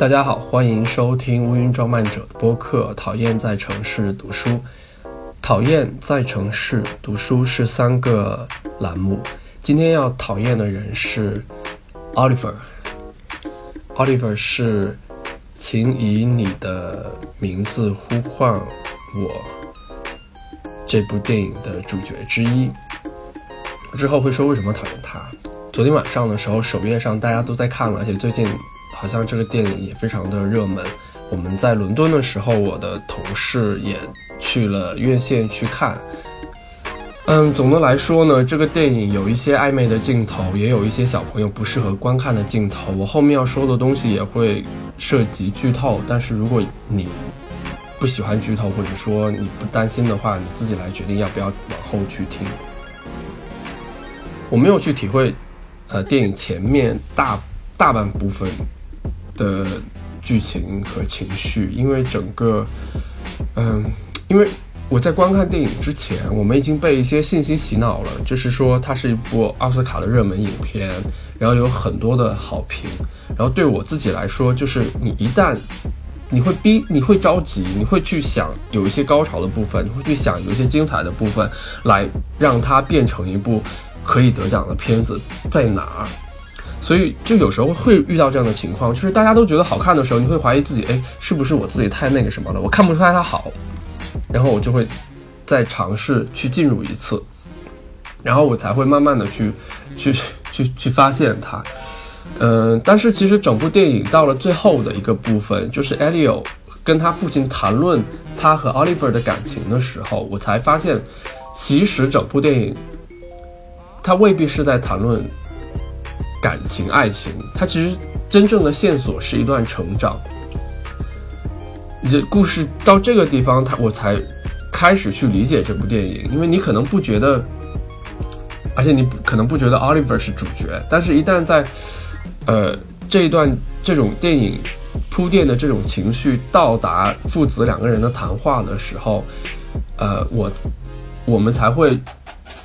大家好，欢迎收听乌云装漫者播客。讨厌在城市读书，讨厌在城市读书是三个栏目。今天要讨厌的人是 Oliver。Oliver 是，请以你的名字呼唤我。这部电影的主角之一。之后会说为什么讨厌他。昨天晚上的时候，首页上大家都在看了，而且最近。好像这个电影也非常的热门。我们在伦敦的时候，我的同事也去了院线去看。嗯，总的来说呢，这个电影有一些暧昧的镜头，也有一些小朋友不适合观看的镜头。我后面要说的东西也会涉及剧透，但是如果你不喜欢剧透，或者说你不担心的话，你自己来决定要不要往后去听。我没有去体会，呃，电影前面大大半部分。的剧情和情绪，因为整个，嗯，因为我在观看电影之前，我们已经被一些信息洗脑了，就是说它是一部奥斯卡的热门影片，然后有很多的好评，然后对我自己来说，就是你一旦你会逼，你会着急，你会去想有一些高潮的部分，你会去想有一些精彩的部分，来让它变成一部可以得奖的片子在哪儿。所以就有时候会遇到这样的情况，就是大家都觉得好看的时候，你会怀疑自己，哎，是不是我自己太那个什么了？我看不出来它好，然后我就会再尝试去进入一次，然后我才会慢慢的去 去去去发现它。嗯，但是其实整部电影到了最后的一个部分，就是 Elio 跟他父亲谈论他和 Oliver 的感情的时候，我才发现，其实整部电影他未必是在谈论。感情、爱情，它其实真正的线索是一段成长。这故事到这个地方，他我才开始去理解这部电影。因为你可能不觉得，而且你可能不觉得 Oliver 是主角，但是一旦在呃这一段这种电影铺垫的这种情绪到达父子两个人的谈话的时候，呃，我我们才会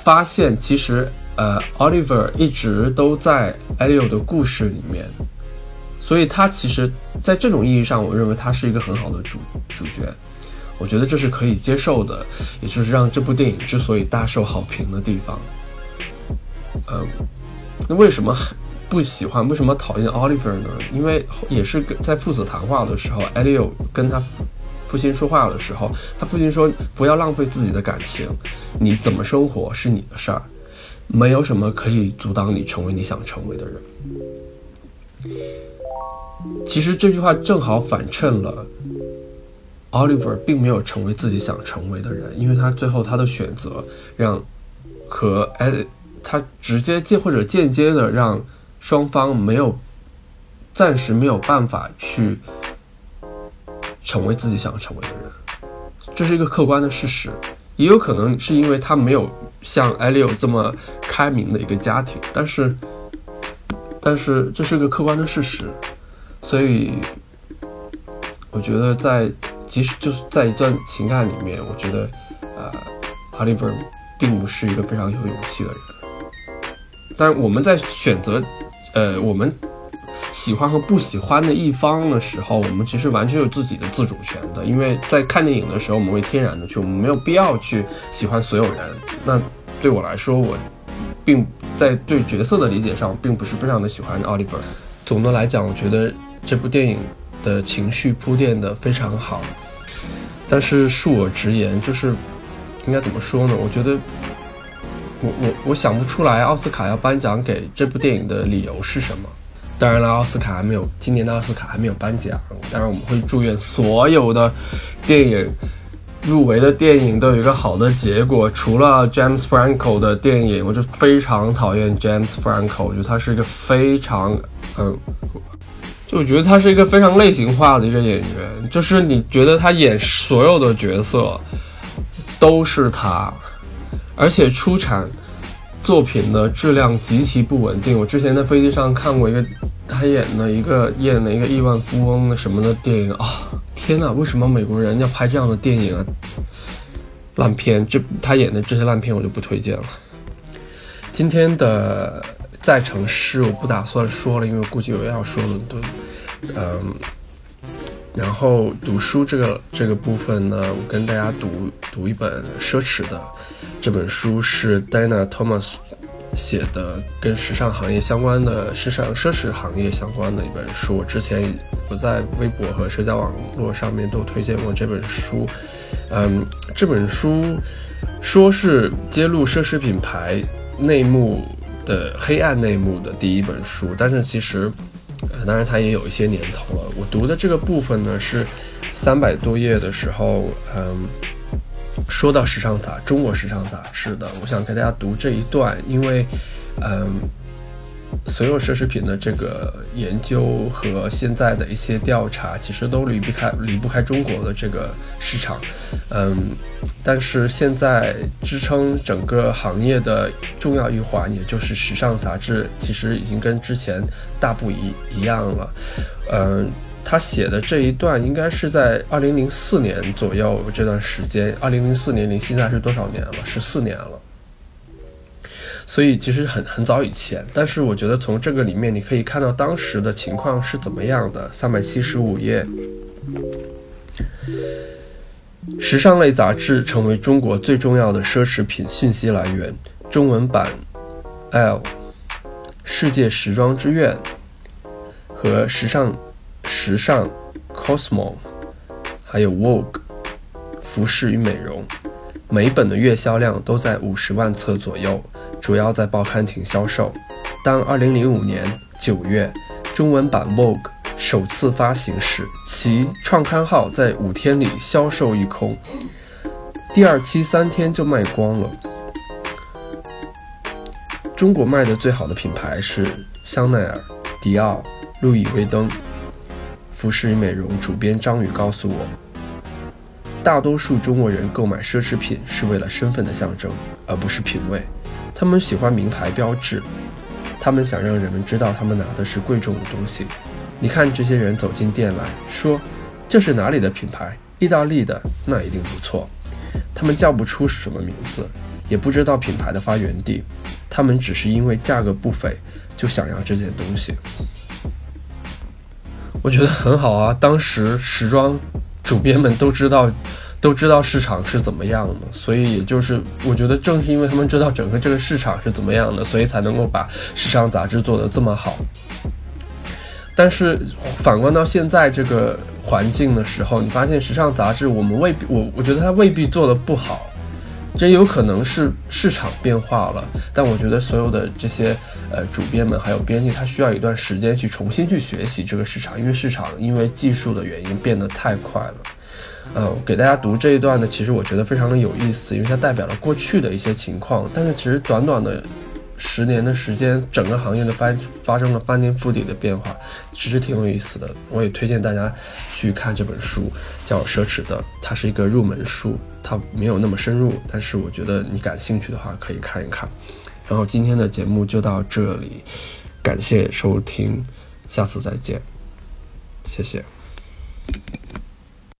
发现其实。呃，Oliver 一直都在 Elio 的故事里面，所以他其实，在这种意义上，我认为他是一个很好的主主角。我觉得这是可以接受的，也就是让这部电影之所以大受好评的地方。呃，那为什么不喜欢？为什么讨厌 Oliver 呢？因为也是在父子谈话的时候，Elio 跟他父亲说话的时候，他父亲说：“不要浪费自己的感情，你怎么生活是你的事儿。”没有什么可以阻挡你成为你想成为的人。其实这句话正好反衬了，Oliver 并没有成为自己想成为的人，因为他最后他的选择让和哎，他直接间或者间接的让双方没有暂时没有办法去成为自己想成为的人，这是一个客观的事实。也有可能是因为他没有像艾利欧这么开明的一个家庭，但是，但是这是个客观的事实，所以我觉得在即使就是在一段情感里面，我觉得呃，Oliver 并不是一个非常有勇气的人，但我们在选择呃我们。喜欢和不喜欢的一方的时候，我们其实完全有自己的自主权的。因为在看电影的时候，我们会天然的去，我们没有必要去喜欢所有人。那对我来说，我并在对角色的理解上，并不是非常的喜欢奥利弗。总的来讲，我觉得这部电影的情绪铺垫的非常好。但是恕我直言，就是应该怎么说呢？我觉得我我我想不出来奥斯卡要颁奖给这部电影的理由是什么。当然了，奥斯卡还没有，今年的奥斯卡还没有颁奖。当然，我们会祝愿所有的电影入围的电影都有一个好的结果。除了 James Franco 的电影，我就非常讨厌 James Franco，我觉得他是一个非常，嗯，就我觉得他是一个非常类型化的一个演员，就是你觉得他演所有的角色都是他，而且出产。作品的质量极其不稳定。我之前在飞机上看过一个他演的一个演的一个亿万富翁的什么的电影啊！天哪，为什么美国人要拍这样的电影啊？烂片，这他演的这些烂片我就不推荐了。今天的在城市我不打算说了，因为估计我要说伦敦。嗯，然后读书这个这个部分呢，我跟大家读读一本奢侈的，这本书是 Dana tomas 写的，跟时尚行业相关的时尚奢侈行业相关的一本书。我之前我在微博和社交网络上面都推荐过这本书。嗯，这本书说是揭露奢侈品牌内幕的黑暗内幕的第一本书，但是其实。呃，当然它也有一些年头了。我读的这个部分呢是三百多页的时候，嗯，说到时尚杂中国时尚杂志的，我想给大家读这一段，因为，嗯。所有奢侈品的这个研究和现在的一些调查，其实都离不开离不开中国的这个市场，嗯，但是现在支撑整个行业的重要一环，也就是时尚杂志，其实已经跟之前大不一一样了，嗯，他写的这一段应该是在二零零四年左右这段时间，二零零四年离现在是多少年了？十四年了。所以其实很很早以前，但是我觉得从这个里面你可以看到当时的情况是怎么样的。三百七十五页，时尚类杂志成为中国最重要的奢侈品信息来源。中文版，L，世界时装之愿和时尚时尚，Cosmo，还有 Vogue，服饰与美容，每本的月销量都在五十万册左右。主要在报刊亭销售。当2005年9月中文版《Vogue》首次发行时，其创刊号在五天里销售一空，第二期三天就卖光了。中国卖的最好的品牌是香奈儿、迪奥、路易威登。服饰与美容主编张宇告诉我，大多数中国人购买奢侈品是为了身份的象征，而不是品味。他们喜欢名牌标志，他们想让人们知道他们拿的是贵重的东西。你看这些人走进店来说：“这是哪里的品牌？意大利的，那一定不错。”他们叫不出是什么名字，也不知道品牌的发源地，他们只是因为价格不菲就想要这件东西。我觉得很好啊，当时时装主编们都知道。都知道市场是怎么样的，所以也就是我觉得正是因为他们知道整个这个市场是怎么样的，所以才能够把时尚杂志做得这么好。但是反观到现在这个环境的时候，你发现时尚杂志我们未必，我我觉得它未必做得不好，这有可能是市场变化了。但我觉得所有的这些呃主编们还有编辑，他需要一段时间去重新去学习这个市场，因为市场因为技术的原因变得太快了。呃，给大家读这一段呢，其实我觉得非常的有意思，因为它代表了过去的一些情况。但是其实短短的十年的时间，整个行业的翻发生了翻天覆地的变化，其实挺有意思的。我也推荐大家去看这本书，叫《奢侈的》，它是一个入门书，它没有那么深入，但是我觉得你感兴趣的话可以看一看。然后今天的节目就到这里，感谢收听，下次再见，谢谢。